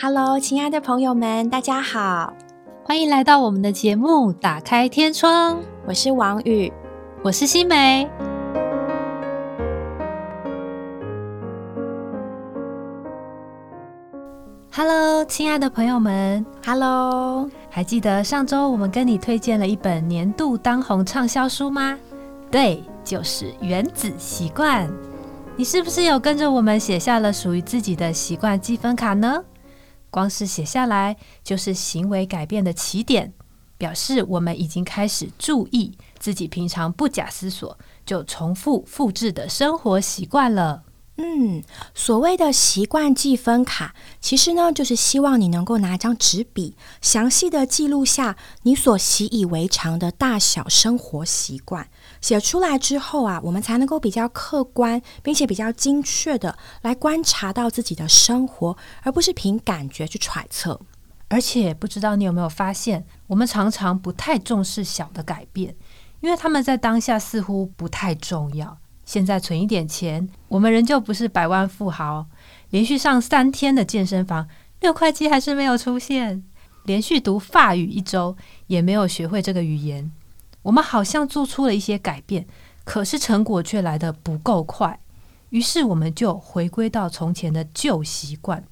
Hello，亲爱的朋友们，大家好，欢迎来到我们的节目《打开天窗》。我是王宇，我是新梅。Hello，亲爱的朋友们，Hello，还记得上周我们跟你推荐了一本年度当红畅销书吗？对，就是《原子习惯》。你是不是有跟着我们写下了属于自己的习惯积分卡呢？光是写下来就是行为改变的起点，表示我们已经开始注意自己平常不假思索就重复复制的生活习惯了。嗯，所谓的习惯记分卡，其实呢就是希望你能够拿一张纸笔，详细的记录下你所习以为常的大小生活习惯。写出来之后啊，我们才能够比较客观，并且比较精确的来观察到自己的生活，而不是凭感觉去揣测。而且，不知道你有没有发现，我们常常不太重视小的改变，因为他们在当下似乎不太重要。现在存一点钱，我们仍旧不是百万富豪。连续上三天的健身房，六块肌还是没有出现。连续读法语一周，也没有学会这个语言。我们好像做出了一些改变，可是成果却来得不够快，于是我们就回归到从前的旧习惯。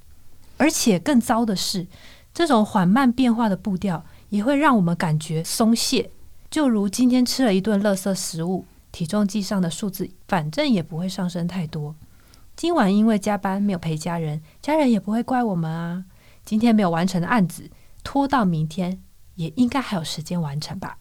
而且更糟的是，这种缓慢变化的步调也会让我们感觉松懈。就如今天吃了一顿垃圾食物，体重计上的数字反正也不会上升太多。今晚因为加班没有陪家人，家人也不会怪我们啊。今天没有完成的案子，拖到明天也应该还有时间完成吧。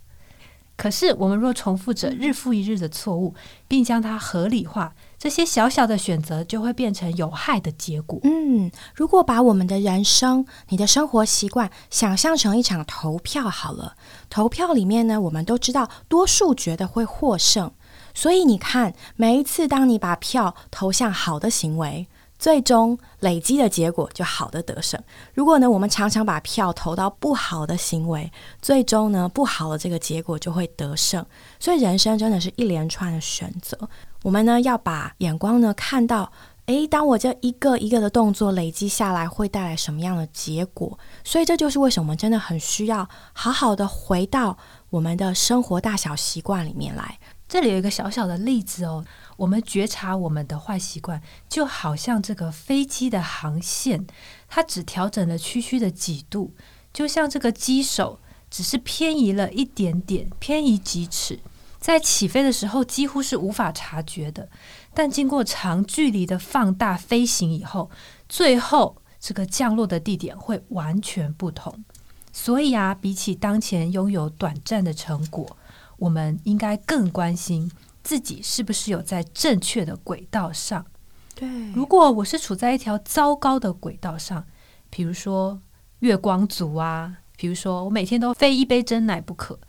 可是，我们若重复着日复一日的错误，并将它合理化，这些小小的选择就会变成有害的结果。嗯，如果把我们的人生、你的生活习惯想象成一场投票好了，投票里面呢，我们都知道多数觉得会获胜，所以你看，每一次当你把票投向好的行为。最终累积的结果就好的得胜。如果呢，我们常常把票投到不好的行为，最终呢，不好的这个结果就会得胜。所以人生真的是一连串的选择。我们呢要把眼光呢看到，诶，当我这一个一个的动作累积下来，会带来什么样的结果？所以这就是为什么我们真的很需要好好的回到我们的生活大小习惯里面来。这里有一个小小的例子哦。我们觉察我们的坏习惯，就好像这个飞机的航线，它只调整了区区的几度，就像这个机手只是偏移了一点点，偏移几尺，在起飞的时候几乎是无法察觉的。但经过长距离的放大飞行以后，最后这个降落的地点会完全不同。所以啊，比起当前拥有短暂的成果，我们应该更关心。自己是不是有在正确的轨道上？对，如果我是处在一条糟糕的轨道上，比如说月光族啊，比如说我每天都非一杯真奶不可，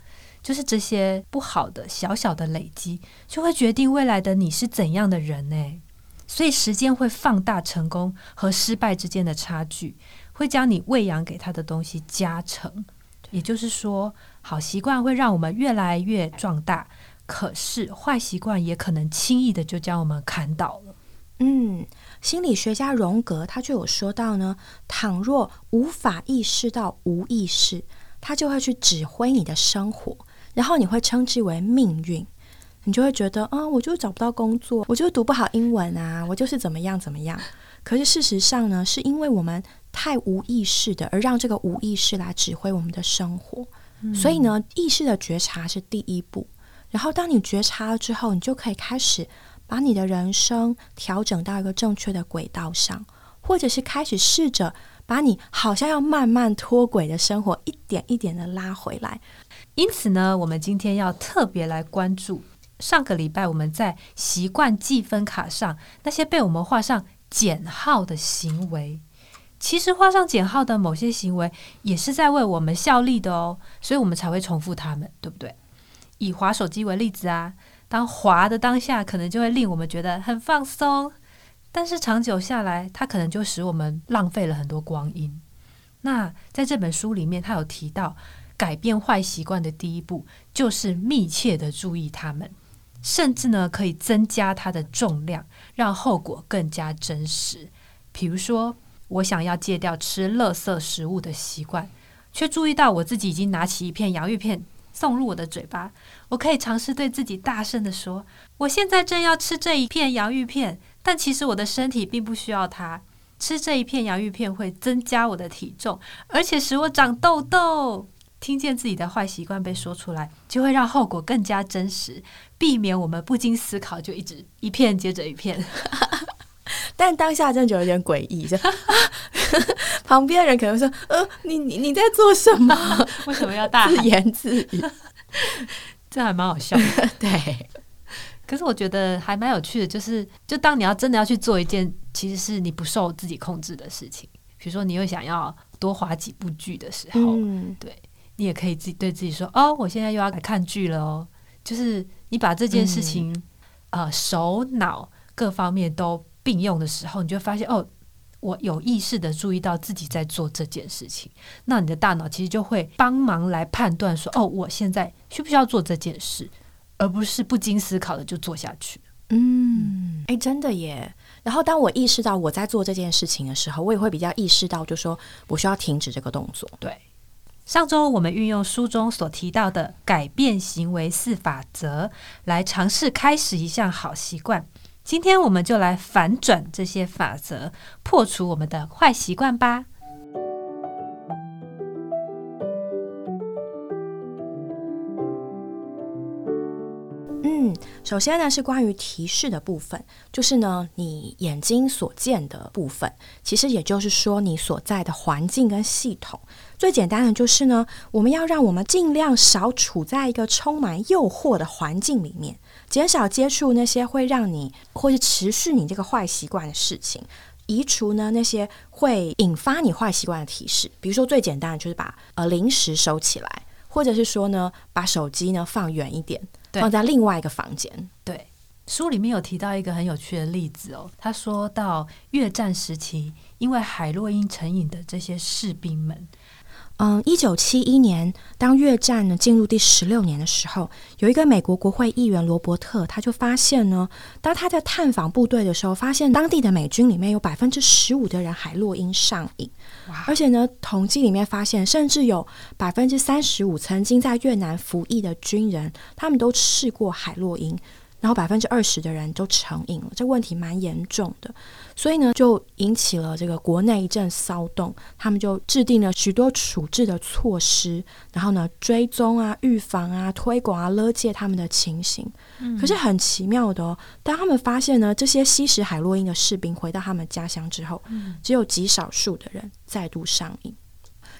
就是这些不好的小小的累积，就会决定未来的你是怎样的人呢？所以时间会放大成功和失败之间的差距，会将你喂养给他的东西加成。也就是说，好习惯会让我们越来越壮大。可是坏习惯也可能轻易的就将我们砍倒了。嗯，心理学家荣格他就有说到呢，倘若无法意识到无意识，他就会去指挥你的生活，然后你会称之为命运。你就会觉得啊，我就找不到工作，我就读不好英文啊，我就是怎么样怎么样。可是事实上呢，是因为我们太无意识的，而让这个无意识来指挥我们的生活。所以呢，意识的觉察是第一步。然后，当你觉察了之后，你就可以开始把你的人生调整到一个正确的轨道上，或者是开始试着把你好像要慢慢脱轨的生活一点一点的拉回来。因此呢，我们今天要特别来关注上个礼拜我们在习惯记分卡上那些被我们画上减号的行为。其实画上减号的某些行为也是在为我们效力的哦，所以我们才会重复它们，对不对？以滑手机为例子啊，当滑的当下，可能就会令我们觉得很放松，但是长久下来，它可能就使我们浪费了很多光阴。那在这本书里面，他有提到，改变坏习惯的第一步就是密切的注意它们，甚至呢可以增加它的重量，让后果更加真实。比如说，我想要戒掉吃垃圾食物的习惯，却注意到我自己已经拿起一片洋芋片送入我的嘴巴。我可以尝试对自己大声的说：“我现在正要吃这一片洋芋片，但其实我的身体并不需要它。吃这一片洋芋片会增加我的体重，而且使我长痘痘。”听见自己的坏习惯被说出来，就会让后果更加真实，避免我们不经思考就一直一片接着一片。但当下真的就有点诡异，就 旁边人可能说：“呃，你你你在做什么？为什么要大自言自语？这还蛮好笑的。对，可是我觉得还蛮有趣的，就是就当你要真的要去做一件其实是你不受自己控制的事情，比如说你又想要多划几部剧的时候，嗯，对你也可以自己对自己说：哦，我现在又要来看剧了哦。就是你把这件事情，呃，手脑各方面都。并用的时候，你就发现哦，我有意识的注意到自己在做这件事情，那你的大脑其实就会帮忙来判断说，哦，我现在需不需要做这件事，而不是不经思考的就做下去。嗯，哎，真的耶。然后当我意识到我在做这件事情的时候，我也会比较意识到，就说我需要停止这个动作。对，上周我们运用书中所提到的改变行为四法则，来尝试开始一项好习惯。今天我们就来反转这些法则，破除我们的坏习惯吧。嗯，首先呢是关于提示的部分，就是呢你眼睛所见的部分，其实也就是说你所在的环境跟系统。最简单的就是呢，我们要让我们尽量少处在一个充满诱惑的环境里面。减少接触那些会让你或是持续你这个坏习惯的事情，移除呢那些会引发你坏习惯的提示。比如说最简单的就是把呃零食收起来，或者是说呢把手机呢放远一点，放在另外一个房间。对，书里面有提到一个很有趣的例子哦，他说到越战时期，因为海洛因成瘾的这些士兵们。嗯，一九七一年，当越战呢进入第十六年的时候，有一个美国国会议员罗伯特，他就发现呢，当他在探访部队的时候，发现当地的美军里面有百分之十五的人海洛因上瘾，而且呢，统计里面发现，甚至有百分之三十五曾经在越南服役的军人，他们都试过海洛因。然后百分之二十的人都成瘾了，这个问题蛮严重的，所以呢，就引起了这个国内一阵骚动。他们就制定了许多处置的措施，然后呢，追踪啊、预防啊、推广啊、勒戒他们的情形。可是很奇妙的哦，当他们发现呢，这些吸食海洛因的士兵回到他们家乡之后，只有极少数的人再度上瘾。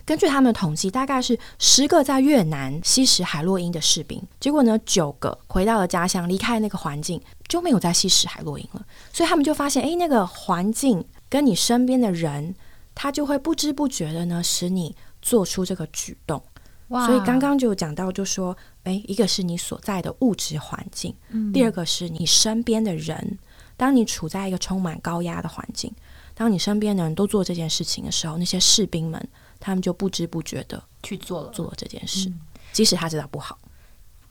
根据他们的统计，大概是十个在越南吸食海洛因的士兵，结果呢，九个回到了家乡，离开那个环境就没有再吸食海洛因了。所以他们就发现，诶，那个环境跟你身边的人，他就会不知不觉的呢，使你做出这个举动。所以刚刚就讲到，就说，诶，一个是你所在的物质环境，第二个是你身边的人。当你处在一个充满高压的环境，当你身边的人都做这件事情的时候，那些士兵们。他们就不知不觉的去做了做这件事，即使他知道不好。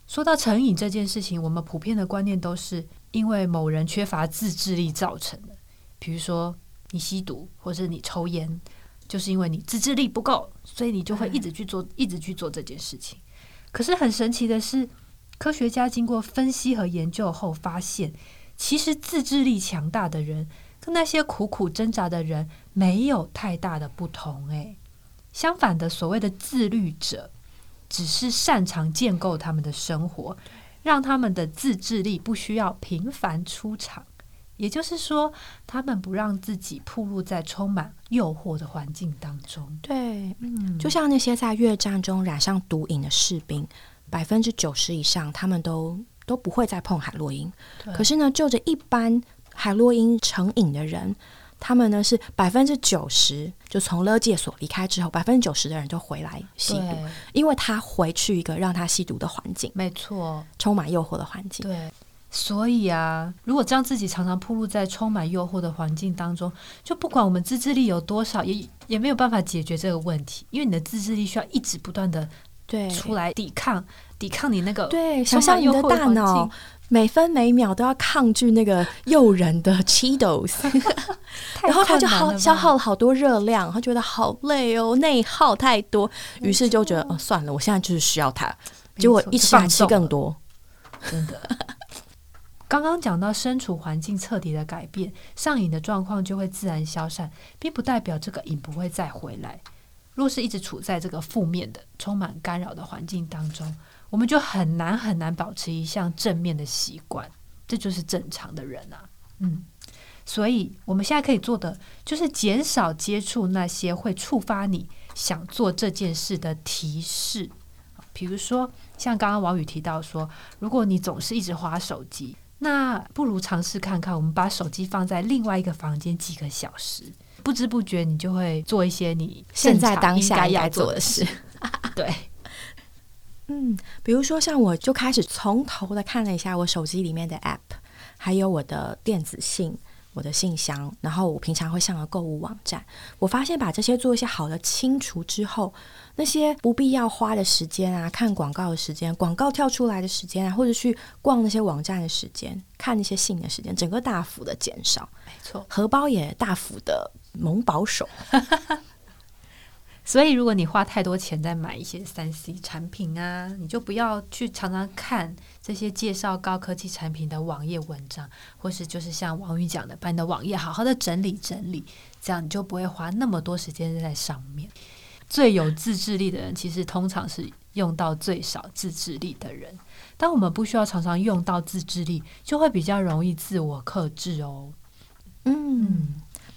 说到成瘾这件事情，我们普遍的观念都是因为某人缺乏自制力造成的。比如说你吸毒，或者你抽烟，就是因为你自制力不够，所以你就会一直去做，一直去做这件事情。可是很神奇的是，科学家经过分析和研究后发现，其实自制力强大的人跟那些苦苦挣扎的人没有太大的不同。诶。相反的，所谓的自律者，只是擅长建构他们的生活，让他们的自制力不需要频繁出场。也就是说，他们不让自己暴露在充满诱惑的环境当中。对，嗯，就像那些在越战中染上毒瘾的士兵，百分之九十以上，他们都都不会再碰海洛因。可是呢，就着一般海洛因成瘾的人。他们呢是百分之九十，就从勒戒所离开之后，百分之九十的人就回来吸毒，因为他回去一个让他吸毒的环境，没错，充满诱惑的环境。对，所以啊，如果将自己常常暴露在充满诱惑的环境当中，就不管我们自制力有多少，也也没有办法解决这个问题，因为你的自制力需要一直不断的对。出来抵抗，抵抗你那个对，充想象你的大脑每分每秒都要抗拒那个诱人的 Cheetos，然后他就好消耗了好多热量，他觉得好累哦，内耗太多，于是就觉得哦算了，我现在就是需要它，结果一吃还吃更多。真的。刚刚讲到身处环境彻底的改变，上瘾的状况就会自然消散，并不代表这个瘾不会再回来。若是一直处在这个负面的、充满干扰的环境当中，我们就很难很难保持一项正面的习惯，这就是正常的人啊。嗯，所以我们现在可以做的就是减少接触那些会触发你想做这件事的提示，比如说像刚刚王宇提到说，如果你总是一直划手机，那不如尝试看看，我们把手机放在另外一个房间几个小时，不知不觉你就会做一些你现在当下应该要做的事。事，对，嗯，比如说像我就开始从头的看了一下我手机里面的 App，还有我的电子信、我的信箱，然后我平常会上的购物网站。我发现把这些做一些好的清除之后，那些不必要花的时间啊，看广告的时间、广告跳出来的时间啊，或者去逛那些网站的时间、看那些信的时间，整个大幅的减少，没错。荷包也大幅的猛保守。所以，如果你花太多钱在买一些三 C 产品啊，你就不要去常常看这些介绍高科技产品的网页文章，或是就是像王宇讲的，把你的网页好好的整理整理，这样你就不会花那么多时间在上面。最有自制力的人，其实通常是用到最少自制力的人。当我们不需要常常用到自制力，就会比较容易自我克制哦。嗯，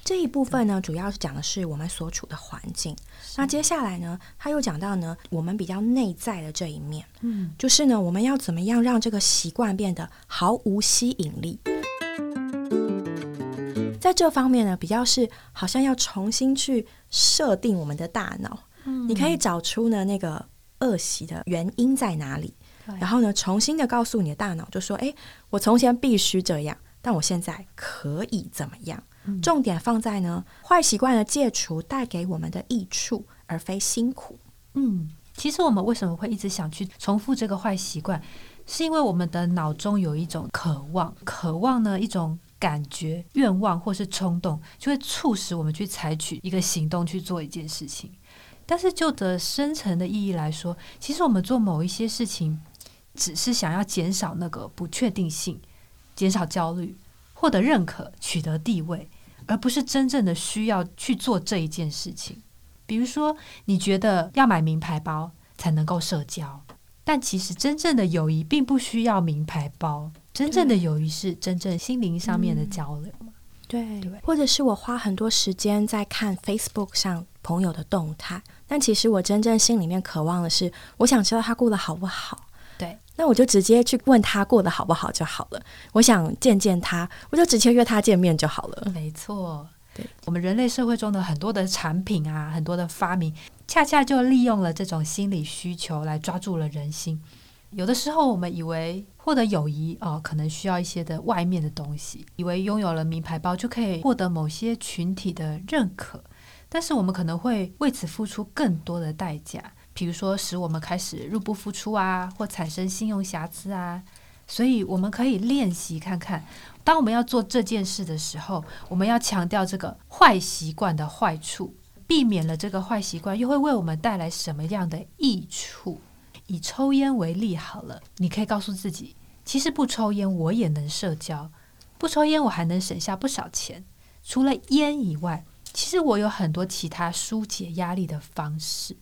这一部分呢，主要是讲的是我们所处的环境。那接下来呢，他又讲到呢，我们比较内在的这一面，嗯，就是呢，我们要怎么样让这个习惯变得毫无吸引力？在这方面呢，比较是好像要重新去设定我们的大脑，你可以找出呢那个恶习的原因在哪里，然后呢，重新的告诉你的大脑，就说：“诶，我从前必须这样，但我现在可以怎么样？”重点放在呢坏习惯的戒除带给我们的益处，而非辛苦。嗯，其实我们为什么会一直想去重复这个坏习惯，是因为我们的脑中有一种渴望，渴望呢一种感觉、愿望或是冲动，就会促使我们去采取一个行动去做一件事情。但是就的深层的意义来说，其实我们做某一些事情，只是想要减少那个不确定性，减少焦虑，获得认可，取得地位，而不是真正的需要去做这一件事情。比如说，你觉得要买名牌包才能够社交，但其实真正的友谊并不需要名牌包，真正的友谊是真正心灵上面的交流对或者是我花很多时间在看 Facebook 上朋友的动态，但其实我真正心里面渴望的是，我想知道他过得好不好。对，那我就直接去问他过得好不好就好了。我想见见他，我就直接约他见面就好了。没错。对，我们人类社会中的很多的产品啊，很多的发明，恰恰就利用了这种心理需求来抓住了人心。有的时候，我们以为获得友谊哦，可能需要一些的外面的东西，以为拥有了名牌包就可以获得某些群体的认可，但是我们可能会为此付出更多的代价，比如说使我们开始入不敷出啊，或产生信用瑕疵啊。所以，我们可以练习看看，当我们要做这件事的时候，我们要强调这个坏习惯的坏处，避免了这个坏习惯又会为我们带来什么样的益处。以抽烟为例好了，你可以告诉自己，其实不抽烟我也能社交，不抽烟我还能省下不少钱。除了烟以外，其实我有很多其他疏解压力的方式。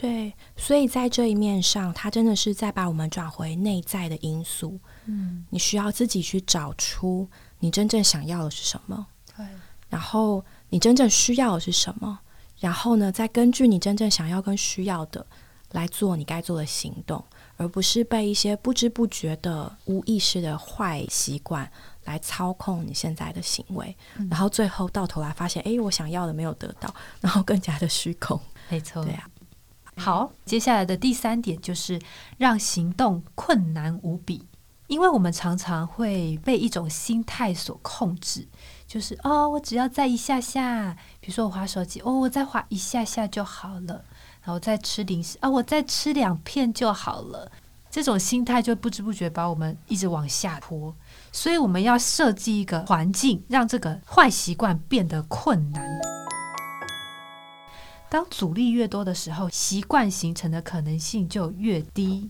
对，所以在这一面上，他真的是在把我们转回内在的因素。嗯，你需要自己去找出你真正想要的是什么，对，然后你真正需要的是什么，然后呢，再根据你真正想要跟需要的来做你该做的行动，而不是被一些不知不觉的无意识的坏习惯来操控你现在的行为，然后最后到头来发现，诶，我想要的没有得到，然后更加的虚空。没错。对啊，好，接下来的第三点就是让行动困难无比，因为我们常常会被一种心态所控制，就是哦，我只要再一下下，比如说我划手机，哦，我再划一下下就好了。然后再吃零食啊，我再吃两片就好了。这种心态就不知不觉把我们一直往下拖，所以我们要设计一个环境，让这个坏习惯变得困难。当阻力越多的时候，习惯形成的可能性就越低。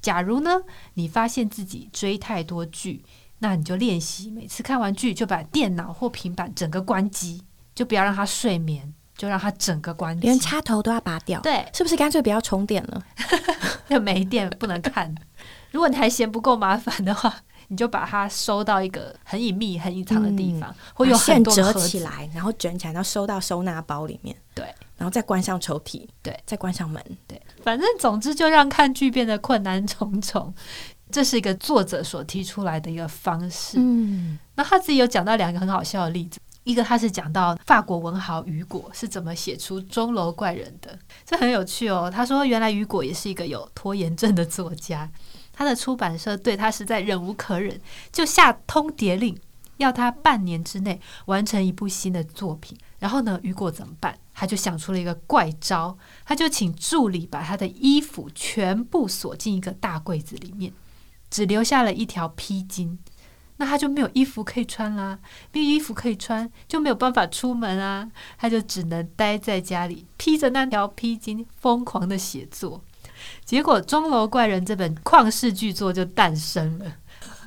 假如呢，你发现自己追太多剧，那你就练习每次看完剧就把电脑或平板整个关机，就不要让它睡眠，就让它整个关机，连插头都要拔掉。对，是不是干脆不要充电了？就没电不能看。如果你还嫌不够麻烦的话，你就把它收到一个很隐秘、很隐藏的地方，或有很多折起来，然后卷起来，然后收到收纳包里面。对，然后再关上抽屉。对，再关上门。对，反正总之就让看剧变得困难重重。这是一个作者所提出来的一个方式。嗯，那他自己有讲到两个很好笑的例子。一个他是讲到法国文豪雨果是怎么写出《钟楼怪人》的，这很有趣哦。他说，原来雨果也是一个有拖延症的作家，他的出版社对他实在忍无可忍，就下通牒令，要他半年之内完成一部新的作品。然后呢，雨果怎么办？他就想出了一个怪招，他就请助理把他的衣服全部锁进一个大柜子里面，只留下了一条披巾。那他就没有衣服可以穿啦，没有衣服可以穿，就没有办法出门啊，他就只能待在家里，披着那条披巾，疯狂的写作。结果《钟楼怪人》这本旷世巨作就诞生了。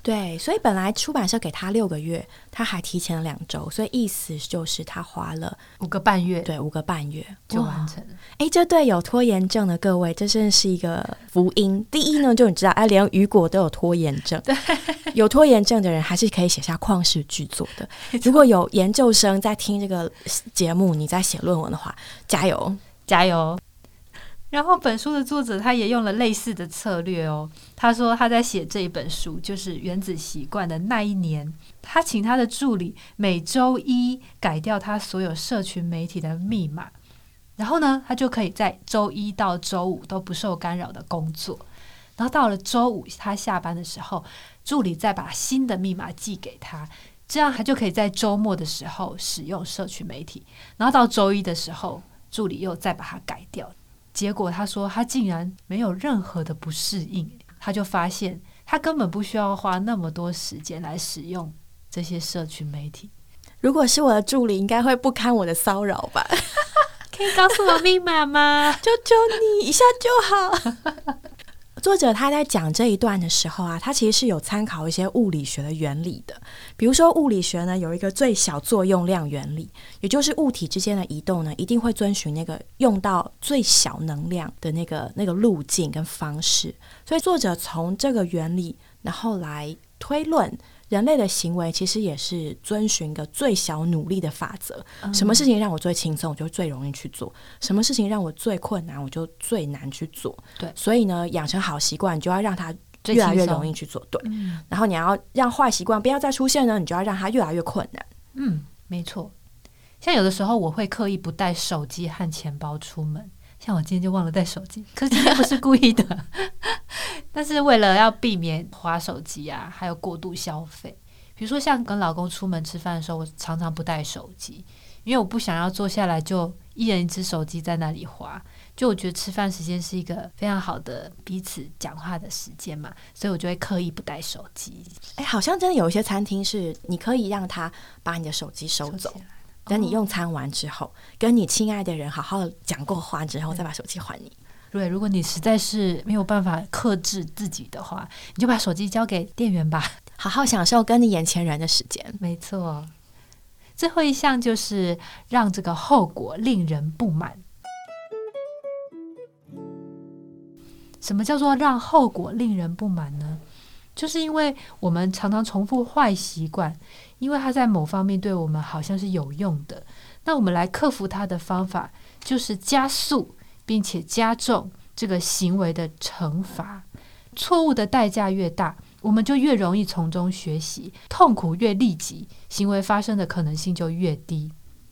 对，所以本来出版社给他六个月，他还提前了两周，所以意思就是他花了五个半月，对，五个半月就完成了。哎，这对有拖延症的各位，这真的是一个福音。第一呢，就你知道，哎，连雨果都有拖延症，对，有拖延症的人还是可以写下旷世巨作的。如果有研究生在听这个节目，你在写论文的话，加油，加油。然后本书的作者他也用了类似的策略哦。他说他在写这一本书，就是《原子习惯》的那一年，他请他的助理每周一改掉他所有社群媒体的密码，然后呢，他就可以在周一到周五都不受干扰的工作。然后到了周五他下班的时候，助理再把新的密码寄给他，这样他就可以在周末的时候使用社群媒体。然后到周一的时候，助理又再把它改掉。结果他说他竟然没有任何的不适应，他就发现他根本不需要花那么多时间来使用这些社群媒体。如果是我的助理，应该会不堪我的骚扰吧？可以告诉我密码吗？求求你一下就好。作者他在讲这一段的时候啊，他其实是有参考一些物理学的原理的。比如说物理学呢有一个最小作用量原理，也就是物体之间的移动呢一定会遵循那个用到最小能量的那个那个路径跟方式。所以作者从这个原理，然后来推论。人类的行为其实也是遵循一个最小努力的法则。什么事情让我最轻松，我就最容易去做；什么事情让我最困难，我就最难去做。对，所以呢，养成好习惯，你就要让它越来越容易去做。对，然后你要让坏习惯不要再出现呢，你就要让它越来越困难。嗯，没错。像有的时候，我会刻意不带手机和钱包出门。像我今天就忘了带手机，可是今天不是故意的，但是为了要避免划手机啊，还有过度消费。比如说像跟老公出门吃饭的时候，我常常不带手机，因为我不想要坐下来就一人一只手机在那里划。就我觉得吃饭时间是一个非常好的彼此讲话的时间嘛，所以我就会刻意不带手机。哎，好像真的有一些餐厅是你可以让他把你的手机收走。等你用餐完之后，跟你亲爱的人好好讲过话之后，再把手机还你。对，如果你实在是没有办法克制自己的话，你就把手机交给店员吧，好好享受跟你眼前人的时间。没错，最后一项就是让这个后果令人不满。什么叫做让后果令人不满呢？就是因为我们常常重复坏习惯。因为它在某方面对我们好像是有用的，那我们来克服它的方法就是加速并且加重这个行为的惩罚。错误的代价越大，我们就越容易从中学习；痛苦越立即，行为发生的可能性就越低。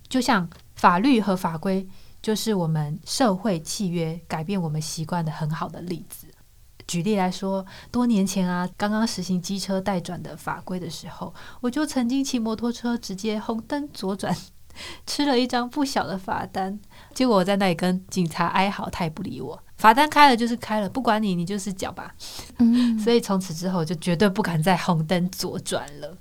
就像法律和法规，就是我们社会契约改变我们习惯的很好的例子。举例来说，多年前啊，刚刚实行机车待转的法规的时候，我就曾经骑摩托车直接红灯左转，吃了一张不小的罚单。结果我在那里跟警察哀嚎，他也不理我。罚单开了就是开了，不管你，你就是缴吧。嗯，所以从此之后就绝对不敢再红灯左转了。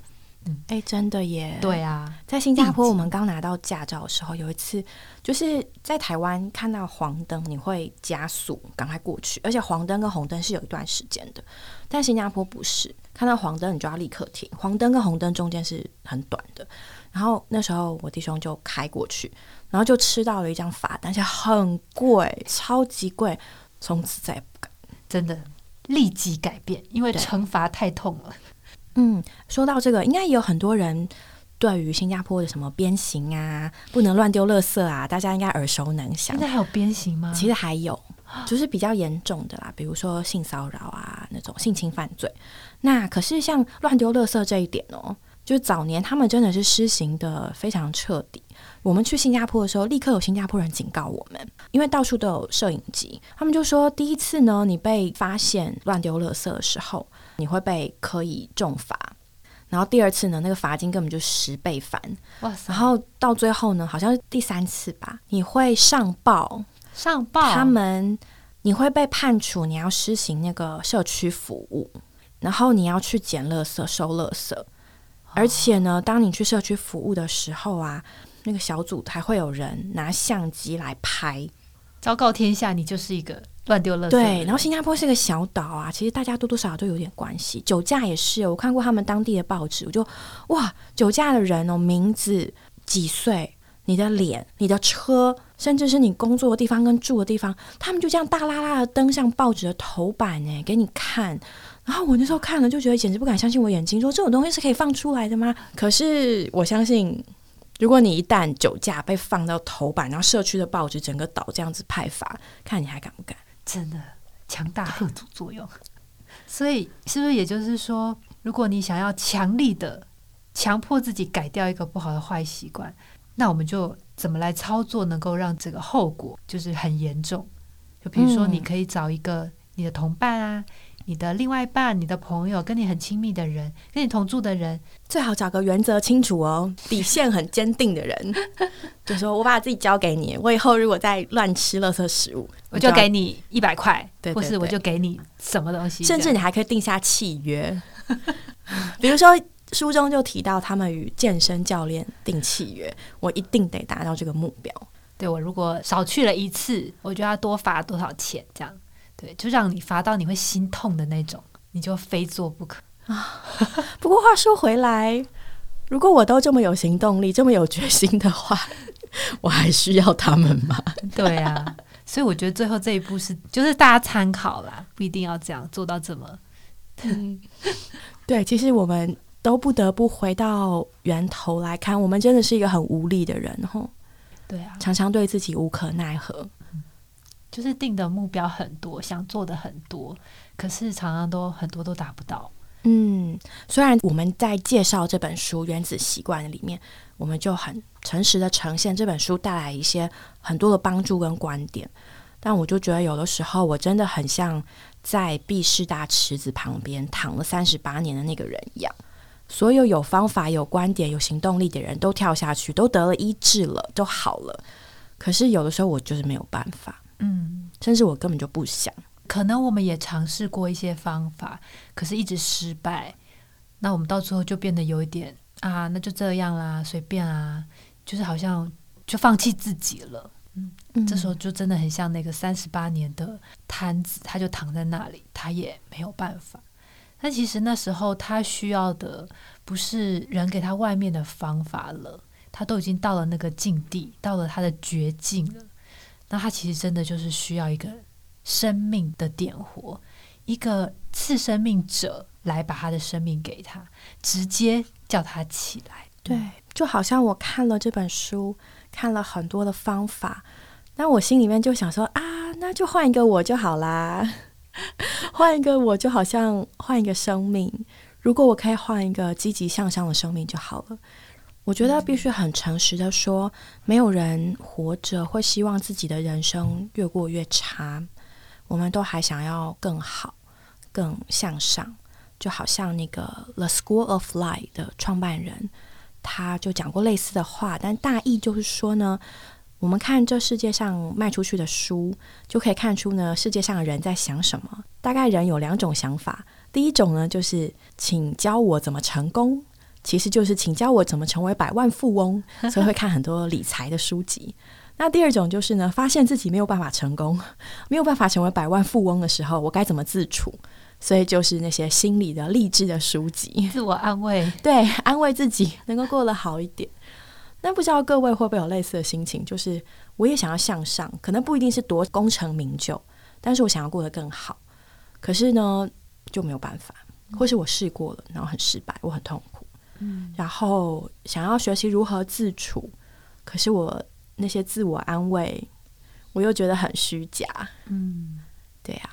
嗯哎，真的耶。对啊，在新加坡，我们刚拿到驾照的时候，有一次就是在台湾看到黄灯，你会加速赶快过去，而且黄灯跟红灯是有一段时间的，但新加坡不是，看到黄灯你就要立刻停，黄灯跟红灯中间是很短的。然后那时候我弟兄就开过去，然后就吃到了一张罚单，而且很贵，超级贵，从此再也不敢。真的立即改变，因为惩罚太痛了。嗯，说到这个，应该也有很多人对于新加坡的什么鞭刑啊，不能乱丢垃圾啊，大家应该耳熟能详现。在还有鞭刑吗？其实还有，就是比较严重的啦，比如说性骚扰啊，那种性侵犯罪。那可是像乱丢垃圾这一点哦，就是早年他们真的是施行的非常彻底。我们去新加坡的时候，立刻有新加坡人警告我们，因为到处都有摄影机，他们就说第一次呢，你被发现乱丢垃圾的时候，你会被可以重罚。然后第二次呢，那个罚金根本就十倍返，哇塞！然后到最后呢，好像是第三次吧，你会上报上报他们你会被判处你要施行那个社区服务，然后你要去捡垃圾、收垃圾，而且呢，当你去社区服务的时候啊，那个小组还会有人拿相机来拍。昭告天下，你就是一个乱丢垃圾。对，然后新加坡是个小岛啊，其实大家多多少少都有点关系。酒驾也是，我看过他们当地的报纸，我就哇，酒驾的人哦，名字、几岁、你的脸、你的车，甚至是你工作的地方跟住的地方，他们就这样大拉拉的登上报纸的头版哎，给你看。然后我那时候看了就觉得简直不敢相信我眼睛，说这种东西是可以放出来的吗？可是我相信。如果你一旦酒驾被放到头版，然后社区的报纸整个岛这样子派发，看你还敢不敢？真的强大贺阻作用。所以是不是也就是说，如果你想要强力的强迫自己改掉一个不好的坏习惯，那我们就怎么来操作，能够让这个后果就是很严重？就比如说，嗯你可以找一个你的同伴啊。你的另外一半、你的朋友、跟你很亲密的人、跟你同住的人，最好找个原则清楚哦、底线很坚定的人，就说我把自己交给你，我以后如果再乱吃垃圾食物，我就给你一百块，对对或是我就给你什么东西，甚至你还可以定下契约，比如说书中就提到他们与健身教练定契约，我一定得达到这个目标。对我如果少去了一次，我就要多罚多少钱，这样对，就让你罚到你会心痛的那种，你就非做不可啊。不过话说回来，如果我都这么有行动力、这么有决心的话，我还需要他们吗？对啊，所以我觉得最后这一步是就是大家参考啦，不一定要这样做到这么对，其实我们都不得不回到源头来看，我们真的是一个很无力的人吼，对啊，常常对自己无可奈何。就是定的目标很多，想做的很多，可是常常都很多都达不到。嗯，虽然我们在介绍这本书《原子习惯》里面，我们就很诚实的呈现这本书带来一些很多的帮助跟观点，但我就觉得有的时候我真的很像在毕士大池子旁边躺了三十八年的那个人一样。所有有方法、有观点、有行动力的人都跳下去，都得了医治了，都好了。可是有的时候我就是没有办法，嗯，甚至我根本就不想。可能我们也尝试过一些方法，可是一直失败。那我们到最后就变得有一点啊，那就这样啦，随便啊，就是好像就放弃自己了。嗯这时候就真的很像那个三十八年的摊子，他就躺在那里，他也没有办法。但其实那时候他需要的不是人给他外面的方法了，他都已经到了那个境地，到了他的绝境了。那他其实真的就是需要一个生命的点火，一个次生命者来把他的生命给他，直接叫他起来。对，就好像我看了这本书，看了很多的方法，那我心里面就想说啊，那就换一个我就好啦，换一个我就好像换一个生命。如果我可以换一个积极向上的生命就好了。我觉得必须很诚实的说，没有人活着会希望自己的人生越过越差，我们都还想要更好、更向上。就好像那个 The School of Life 的创办人，他就讲过类似的话，但大意就是说呢，我们看这世界上卖出去的书，就可以看出呢，世界上的人在想什么。大概人有两种想法，第一种呢，就是请教我怎么成功，其实就是请教我怎么成为百万富翁，所以会看很多理财的书籍。那第二种就是呢，发现自己没有办法成功，没有办法成为百万富翁的时候，我该怎么自处？所以就是那些心理的励志的书籍，自我安慰，对，安慰自己能够过得好一点。那不知道各位会不会有类似的心情？就是我也想要向上，可能不一定是多功成名就，但是我想要过得更好。可是呢，就没有办法，或是我试过了，然后很失败，我很痛苦。嗯，然后想要学习如何自处，可是我那些自我安慰，我又觉得很虚假。嗯，对呀。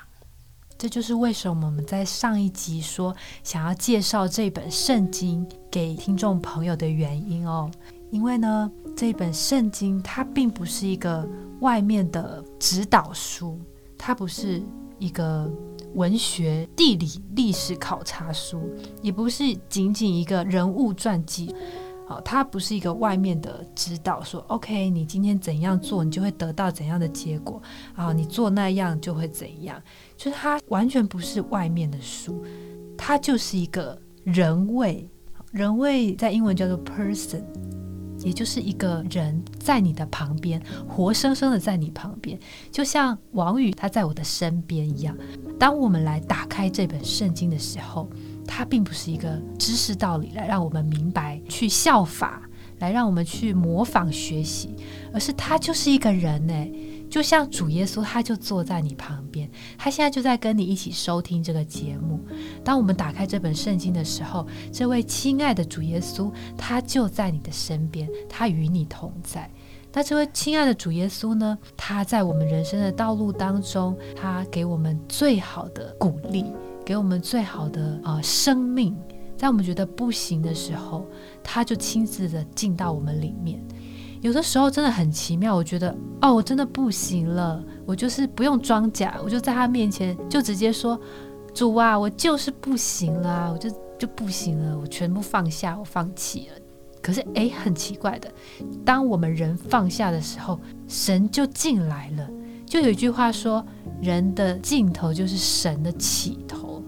这就是为什么我们在上一集说想要介绍这本圣经给听众朋友的原因哦。因为呢，这本圣经它并不是一个外面的指导书，它不是一个文学、地理、历史考察书，也不是仅仅一个人物传记。哦，它不是一个外面的指导，说 OK，你今天怎样做，你就会得到怎样的结果啊？你做那样就会怎样？就是它完全不是外面的书，它就是一个人味。人味在英文叫做 person，也就是一个人在你的旁边，活生生的在你旁边，就像王宇他在我的身边一样。当我们来打开这本圣经的时候。它并不是一个知识道理来让我们明白、去效法、来让我们去模仿学习，而是它就是一个人呢，就像主耶稣，他就坐在你旁边，他现在就在跟你一起收听这个节目。当我们打开这本圣经的时候，这位亲爱的主耶稣，他就在你的身边，他与你同在。那这位亲爱的主耶稣呢？他在我们人生的道路当中，他给我们最好的鼓励。给我们最好的呃生命，在我们觉得不行的时候，他就亲自的进到我们里面。有的时候真的很奇妙，我觉得哦，我真的不行了，我就是不用装假，我就在他面前就直接说：“主啊，我就是不行了，我就就不行了，我全部放下，我放弃了。”可是诶，很奇怪的，当我们人放下的时候，神就进来了。就有一句话说：“人的尽头就是神的起头。”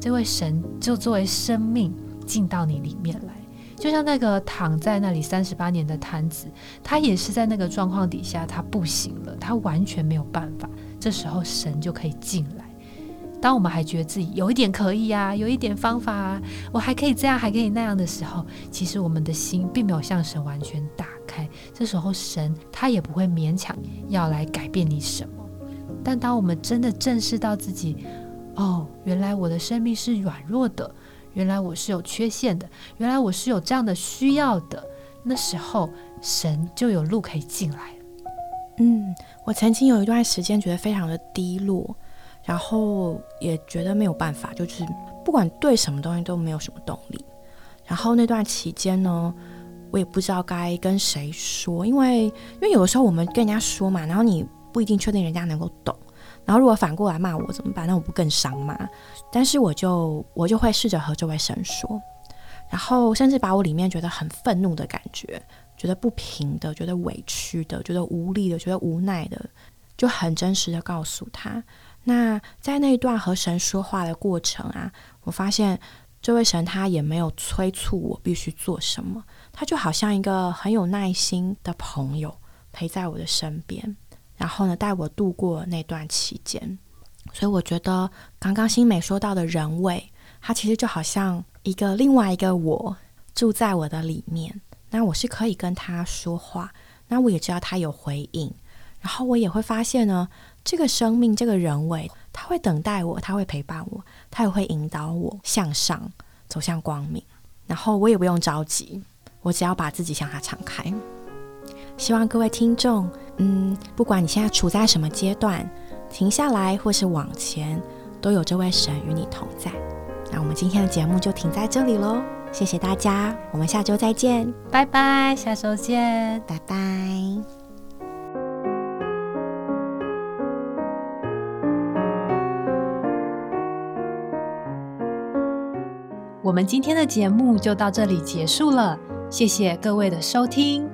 这位神就作为生命进到你里面来，就像那个躺在那里三十八年的瘫子，他也是在那个状况底下，他不行了，他完全没有办法。这时候神就可以进来。当我们还觉得自己有一点可以啊，有一点方法啊，我还可以这样，还可以那样的时候，其实我们的心并没有向神完全打开。这时候神他也不会勉强要来改变你什么。但当我们真的正视到自己，哦，原来我的生命是软弱的，原来我是有缺陷的，原来我是有这样的需要的。那时候，神就有路可以进来。嗯，我曾经有一段时间觉得非常的低落，然后也觉得没有办法，就是不管对什么东西都没有什么动力。然后那段期间呢，我也不知道该跟谁说，因为因为有的时候我们跟人家说嘛，然后你不一定确定人家能够懂。然后如果反过来骂我怎么办？那我不更伤吗？但是我就我就会试着和这位神说，然后甚至把我里面觉得很愤怒的感觉、觉得不平的、觉得委屈的、觉得无力的、觉得无奈的，就很真实的告诉他。那在那一段和神说话的过程啊，我发现这位神他也没有催促我必须做什么，他就好像一个很有耐心的朋友陪在我的身边。然后呢，带我度过那段期间，所以我觉得刚刚新美说到的人味，它其实就好像一个另外一个我住在我的里面，那我是可以跟他说话，那我也知道他有回应，然后我也会发现呢，这个生命这个人味，他会等待我，他会陪伴我，他也会引导我向上走向光明，然后我也不用着急，我只要把自己向他敞开。希望各位听众。嗯，不管你现在处在什么阶段，停下来或是往前，都有这位神与你同在。那我们今天的节目就停在这里喽，谢谢大家，我们下周再见，拜拜，下周见，拜拜。我们今天的节目就到这里结束了。谢谢各位的收听。